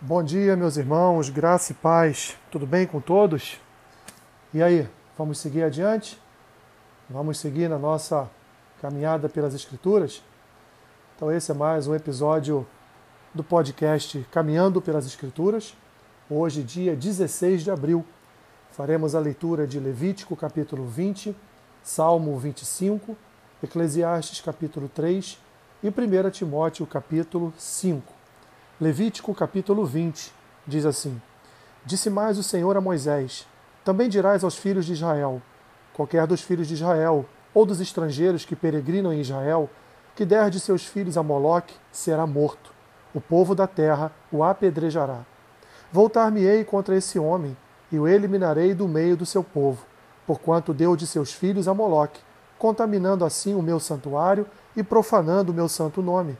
Bom dia, meus irmãos, graça e paz. Tudo bem com todos? E aí, vamos seguir adiante? Vamos seguir na nossa caminhada pelas Escrituras? Então, esse é mais um episódio do podcast Caminhando pelas Escrituras. Hoje, dia 16 de abril, faremos a leitura de Levítico, capítulo 20, Salmo 25, Eclesiastes, capítulo 3 e 1 Timóteo, capítulo 5. Levítico capítulo 20 diz assim: Disse mais o Senhor a Moisés: Também dirás aos filhos de Israel: Qualquer dos filhos de Israel ou dos estrangeiros que peregrinam em Israel, que der de seus filhos a Moloque, será morto. O povo da terra o apedrejará. Voltar-me-ei contra esse homem e o eliminarei do meio do seu povo, porquanto deu de seus filhos a Moloque, contaminando assim o meu santuário e profanando o meu santo nome.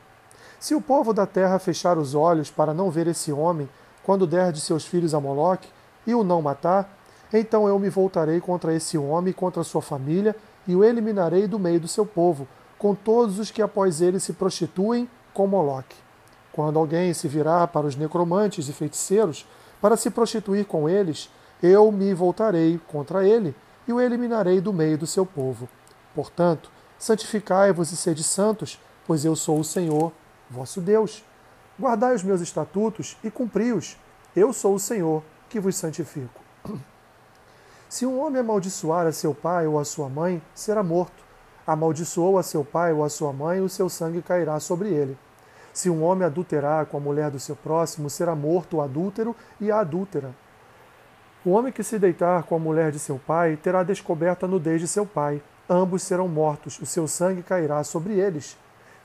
Se o povo da terra fechar os olhos para não ver esse homem, quando der de seus filhos a Moloque, e o não matar, então eu me voltarei contra esse homem e contra sua família, e o eliminarei do meio do seu povo, com todos os que após ele se prostituem com Moloque. Quando alguém se virar para os necromantes e feiticeiros para se prostituir com eles, eu me voltarei contra ele e o eliminarei do meio do seu povo. Portanto, santificai-vos e sede santos, pois eu sou o Senhor, vosso Deus. Guardai os meus estatutos e cumpri-os. Eu sou o Senhor que vos santifico. Se um homem amaldiçoar a seu pai ou a sua mãe, será morto. Amaldiçoou a seu pai ou a sua mãe, o seu sangue cairá sobre ele. Se um homem adulterar com a mulher do seu próximo, será morto o adúltero e a adúltera. O homem que se deitar com a mulher de seu pai terá descoberto a nudez de seu pai. Ambos serão mortos, o seu sangue cairá sobre eles.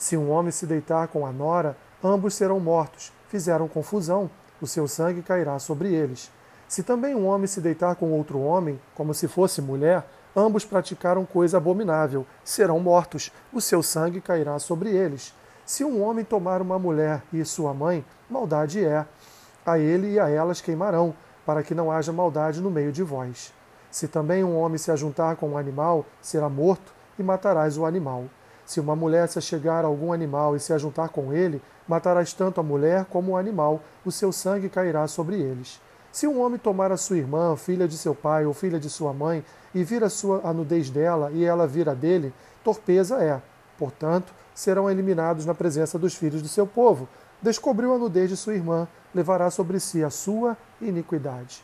Se um homem se deitar com a nora, ambos serão mortos. Fizeram confusão, o seu sangue cairá sobre eles. Se também um homem se deitar com outro homem, como se fosse mulher, ambos praticaram coisa abominável, serão mortos, o seu sangue cairá sobre eles. Se um homem tomar uma mulher e sua mãe, maldade é. A ele e a elas queimarão, para que não haja maldade no meio de vós. Se também um homem se ajuntar com um animal, será morto, e matarás o animal. Se uma mulher se achegar a algum animal e se ajuntar com ele, matarás tanto a mulher como o animal, o seu sangue cairá sobre eles. Se um homem tomar a sua irmã, filha de seu pai ou filha de sua mãe, e vir a, sua, a nudez dela e ela vir a dele, torpeza é. Portanto, serão eliminados na presença dos filhos do seu povo. Descobriu a nudez de sua irmã, levará sobre si a sua iniquidade.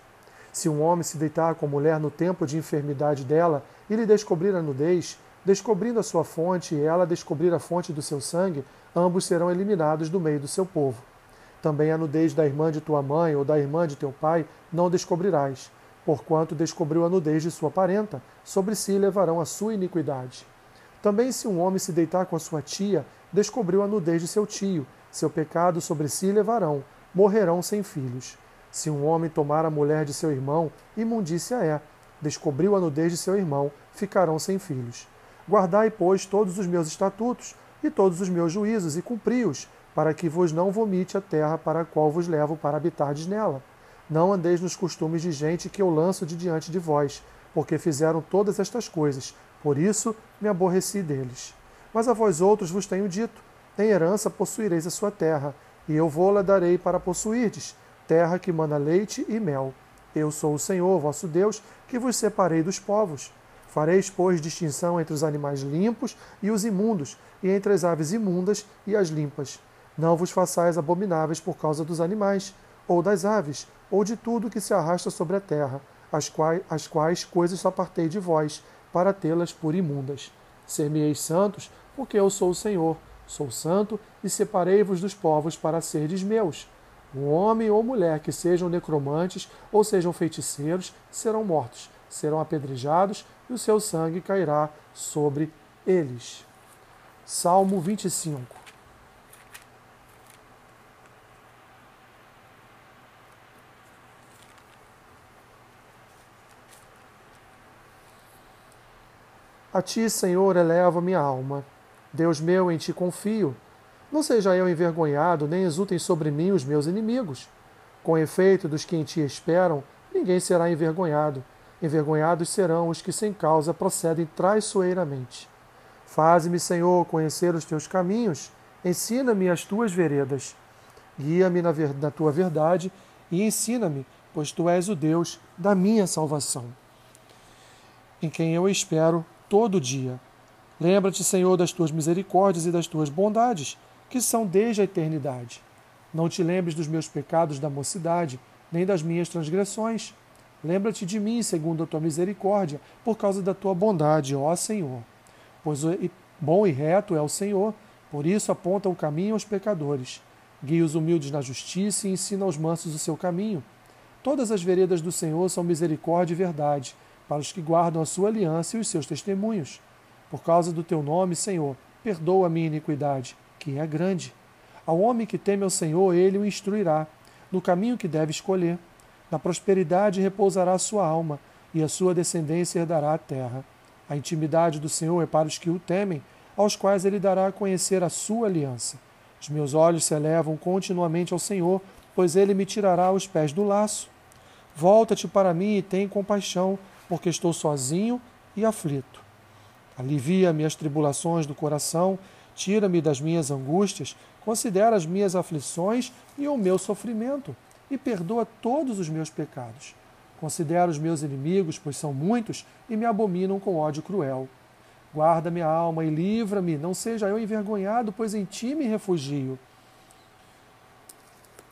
Se um homem se deitar com a mulher no tempo de enfermidade dela e lhe descobrir a nudez, Descobrindo a sua fonte e ela descobrir a fonte do seu sangue, ambos serão eliminados do meio do seu povo. Também a nudez da irmã de tua mãe ou da irmã de teu pai não descobrirás, porquanto descobriu a nudez de sua parenta, sobre si levarão a sua iniquidade. Também se um homem se deitar com a sua tia, descobriu a nudez de seu tio, seu pecado sobre si levarão, morrerão sem filhos. Se um homem tomar a mulher de seu irmão, imundícia é, descobriu a nudez de seu irmão, ficarão sem filhos. Guardai, pois, todos os meus estatutos e todos os meus juízos e cumpri-os, para que vos não vomite a terra para a qual vos levo para habitardes nela. Não andeis nos costumes de gente que eu lanço de diante de vós, porque fizeram todas estas coisas, por isso me aborreci deles. Mas a vós outros vos tenho dito: em herança possuireis a sua terra, e eu vou-la darei para possuirdes, terra que mana leite e mel. Eu sou o Senhor, vosso Deus, que vos separei dos povos. Fareis, pois, distinção entre os animais limpos e os imundos, e entre as aves imundas e as limpas. Não vos façais abomináveis por causa dos animais, ou das aves, ou de tudo que se arrasta sobre a terra, as quais, as quais coisas apartei de vós, para tê-las por imundas. Ser-me-eis santos, porque eu sou o Senhor. Sou santo, e separei-vos dos povos para serdes meus. Um homem ou mulher que sejam necromantes ou sejam feiticeiros serão mortos serão apedrejados e o seu sangue cairá sobre eles. Salmo 25. A ti, Senhor, eleva minha alma. Deus meu, em ti confio. Não seja eu envergonhado, nem exultem sobre mim os meus inimigos. Com efeito dos que em ti esperam, ninguém será envergonhado. Envergonhados serão os que sem causa procedem traiçoeiramente. Faze-me, Senhor, conhecer os teus caminhos, ensina-me as tuas veredas. Guia-me na, na tua verdade e ensina-me, pois tu és o Deus da minha salvação, em quem eu espero todo dia. Lembra-te, Senhor, das tuas misericórdias e das tuas bondades, que são desde a eternidade. Não te lembres dos meus pecados da mocidade, nem das minhas transgressões. Lembra-te de mim, segundo a tua misericórdia, por causa da tua bondade, ó Senhor. Pois bom e reto é o Senhor, por isso aponta o caminho aos pecadores. Guia os humildes na justiça e ensina aos mansos o seu caminho. Todas as veredas do Senhor são misericórdia e verdade, para os que guardam a sua aliança e os seus testemunhos. Por causa do teu nome, Senhor, perdoa a minha iniquidade, que é grande. Ao homem que teme ao Senhor, ele o instruirá no caminho que deve escolher. Na prosperidade repousará a sua alma, e a sua descendência herdará a terra. A intimidade do Senhor é para os que o temem, aos quais ele dará a conhecer a sua aliança. Os meus olhos se elevam continuamente ao Senhor, pois ele me tirará os pés do laço. Volta-te para mim e tem compaixão, porque estou sozinho e aflito. Alivia-me as tribulações do coração, tira-me das minhas angústias, considera as minhas aflições e o meu sofrimento, e perdoa todos os meus pecados. Considera os meus inimigos, pois são muitos, e me abominam com ódio cruel. Guarda minha alma e livra-me, não seja eu envergonhado, pois em ti me refugio.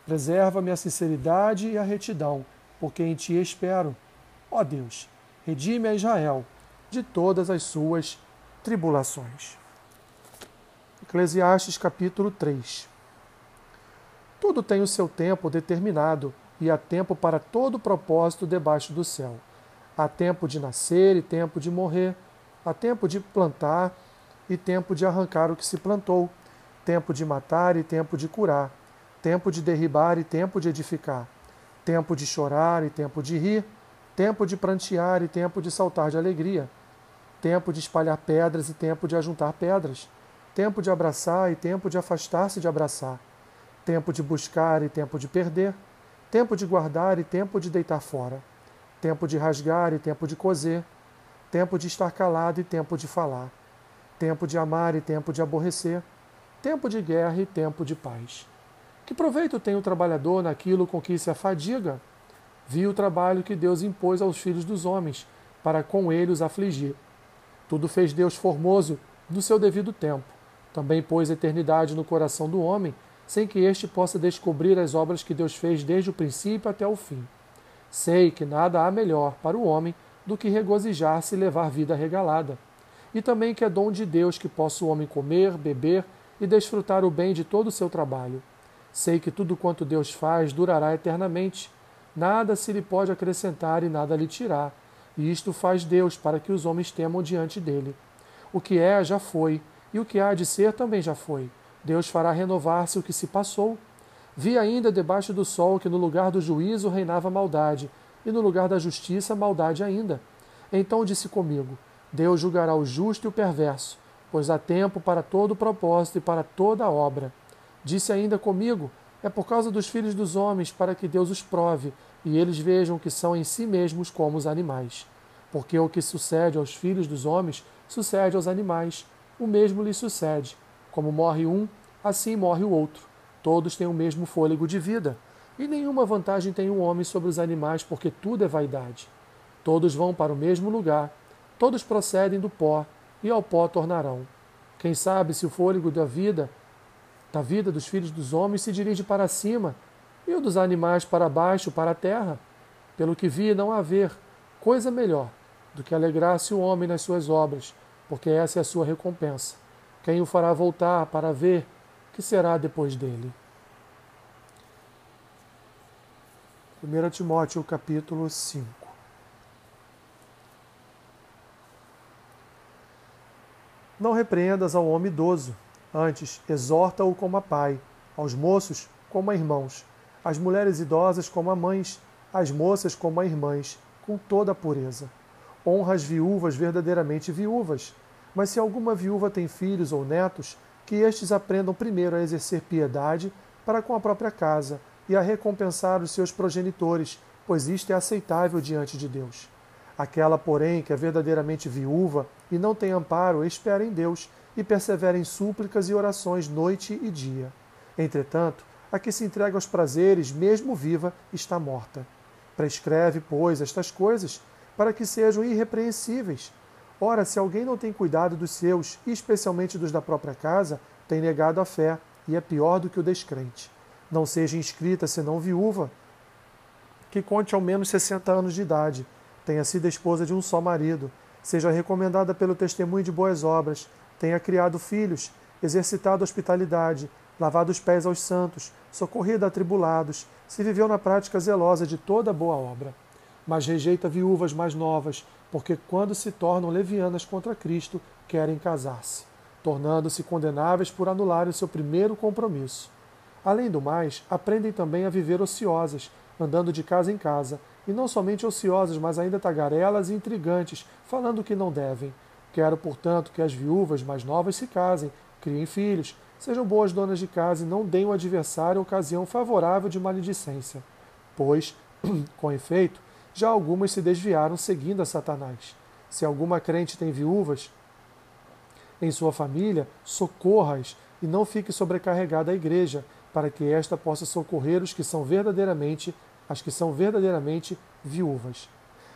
Preserva-me a sinceridade e a retidão, porque em ti espero. Ó Deus, redime a Israel de todas as suas tribulações. Eclesiastes capítulo 3 Tudo tem o seu tempo determinado, e há tempo para todo propósito debaixo do céu. Há tempo de nascer e tempo de morrer, há tempo de plantar e tempo de arrancar o que se plantou, tempo de matar e tempo de curar, tempo de derribar e tempo de edificar, tempo de chorar e tempo de rir, tempo de prantear e tempo de saltar de alegria tempo de espalhar pedras e tempo de ajuntar pedras, tempo de abraçar e tempo de afastar-se de abraçar, tempo de buscar e tempo de perder, tempo de guardar e tempo de deitar fora, tempo de rasgar e tempo de coser, tempo de estar calado e tempo de falar, tempo de amar e tempo de aborrecer, tempo de guerra e tempo de paz. Que proveito tem o trabalhador naquilo com que se afadiga? Vi o trabalho que Deus impôs aos filhos dos homens, para com ele os afligir. Tudo fez Deus formoso no seu devido tempo. Também pôs eternidade no coração do homem, sem que este possa descobrir as obras que Deus fez desde o princípio até o fim. Sei que nada há melhor para o homem do que regozijar-se e levar vida regalada. E também que é dom de Deus que possa o homem comer, beber e desfrutar o bem de todo o seu trabalho. Sei que tudo quanto Deus faz durará eternamente. Nada se lhe pode acrescentar e nada lhe tirar e isto faz Deus para que os homens temam diante dele. O que é, já foi, e o que há de ser também já foi. Deus fará renovar-se o que se passou. Vi ainda debaixo do sol que no lugar do juízo reinava maldade, e no lugar da justiça maldade ainda. Então disse comigo: Deus julgará o justo e o perverso, pois há tempo para todo o propósito e para toda obra. Disse ainda comigo: É por causa dos filhos dos homens para que Deus os prove, e eles vejam que são em si mesmos como os animais. Porque o que sucede aos filhos dos homens sucede aos animais, o mesmo lhes sucede. Como morre um, assim morre o outro. Todos têm o mesmo fôlego de vida, e nenhuma vantagem tem o homem sobre os animais, porque tudo é vaidade. Todos vão para o mesmo lugar, todos procedem do pó, e ao pó tornarão. Quem sabe se o fôlego da vida, da vida dos filhos dos homens se dirige para cima, e o dos animais para baixo, para a terra. Pelo que vi, não haver coisa melhor do que alegrar-se o homem nas suas obras, porque essa é a sua recompensa. Quem o fará voltar para ver que será depois dele? 1 Timóteo capítulo 5 Não repreendas ao homem idoso, antes exorta-o como a pai, aos moços como a irmãos as mulheres idosas como a mães, as moças como a irmãs, com toda a pureza. Honra as viúvas verdadeiramente viúvas, mas se alguma viúva tem filhos ou netos, que estes aprendam primeiro a exercer piedade para com a própria casa e a recompensar os seus progenitores, pois isto é aceitável diante de Deus. Aquela, porém, que é verdadeiramente viúva e não tem amparo, espera em Deus e persevera em súplicas e orações noite e dia. Entretanto, a que se entrega aos prazeres, mesmo viva, está morta. Prescreve, pois, estas coisas para que sejam irrepreensíveis. Ora, se alguém não tem cuidado dos seus, especialmente dos da própria casa, tem negado a fé e é pior do que o descrente. Não seja inscrita senão viúva, que conte ao menos 60 anos de idade, tenha sido esposa de um só marido, seja recomendada pelo testemunho de boas obras, tenha criado filhos, exercitado hospitalidade, lavado os pés aos santos, socorrido a atribulados, se viveu na prática zelosa de toda boa obra. Mas rejeita viúvas mais novas, porque quando se tornam levianas contra Cristo, querem casar-se, tornando-se condenáveis por anularem o seu primeiro compromisso. Além do mais, aprendem também a viver ociosas, andando de casa em casa, e não somente ociosas, mas ainda tagarelas e intrigantes, falando o que não devem. Quero, portanto, que as viúvas mais novas se casem, criem filhos, sejam boas donas de casa e não deem ao adversário ocasião favorável de maledicência. Pois, com efeito, já algumas se desviaram seguindo a Satanás. Se alguma crente tem viúvas em sua família, socorra-as e não fique sobrecarregada a igreja, para que esta possa socorrer os que são verdadeiramente as que são verdadeiramente viúvas.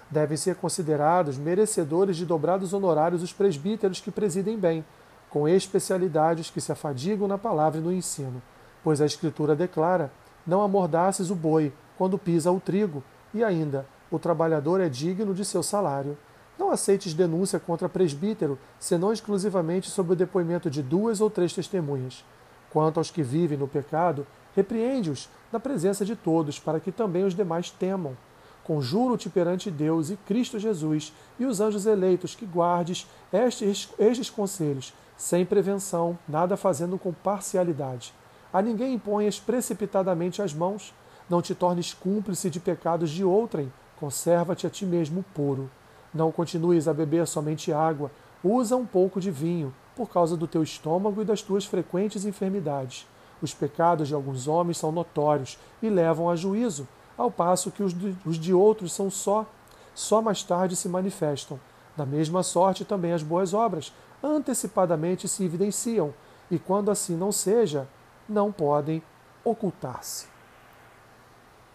Devem ser considerados merecedores de dobrados honorários os presbíteros que presidem bem, com especialidades que se afadigam na palavra e no ensino, pois a Escritura declara: Não amordaces o boi quando pisa o trigo, e ainda, o trabalhador é digno de seu salário. Não aceites denúncia contra presbítero, senão exclusivamente sob o depoimento de duas ou três testemunhas. Quanto aos que vivem no pecado, repreende-os na presença de todos, para que também os demais temam. Conjuro-te perante Deus e Cristo Jesus e os anjos eleitos que guardes estes, estes conselhos, sem prevenção, nada fazendo com parcialidade. A ninguém imponhas precipitadamente as mãos, não te tornes cúmplice de pecados de outrem, conserva-te a ti mesmo puro. Não continues a beber somente água, usa um pouco de vinho, por causa do teu estômago e das tuas frequentes enfermidades. Os pecados de alguns homens são notórios e levam a juízo, ao passo que os de, os de outros são só, só mais tarde se manifestam. Da mesma sorte também as boas obras antecipadamente se evidenciam, e quando assim não seja, não podem ocultar-se.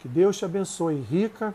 Que Deus te abençoe rica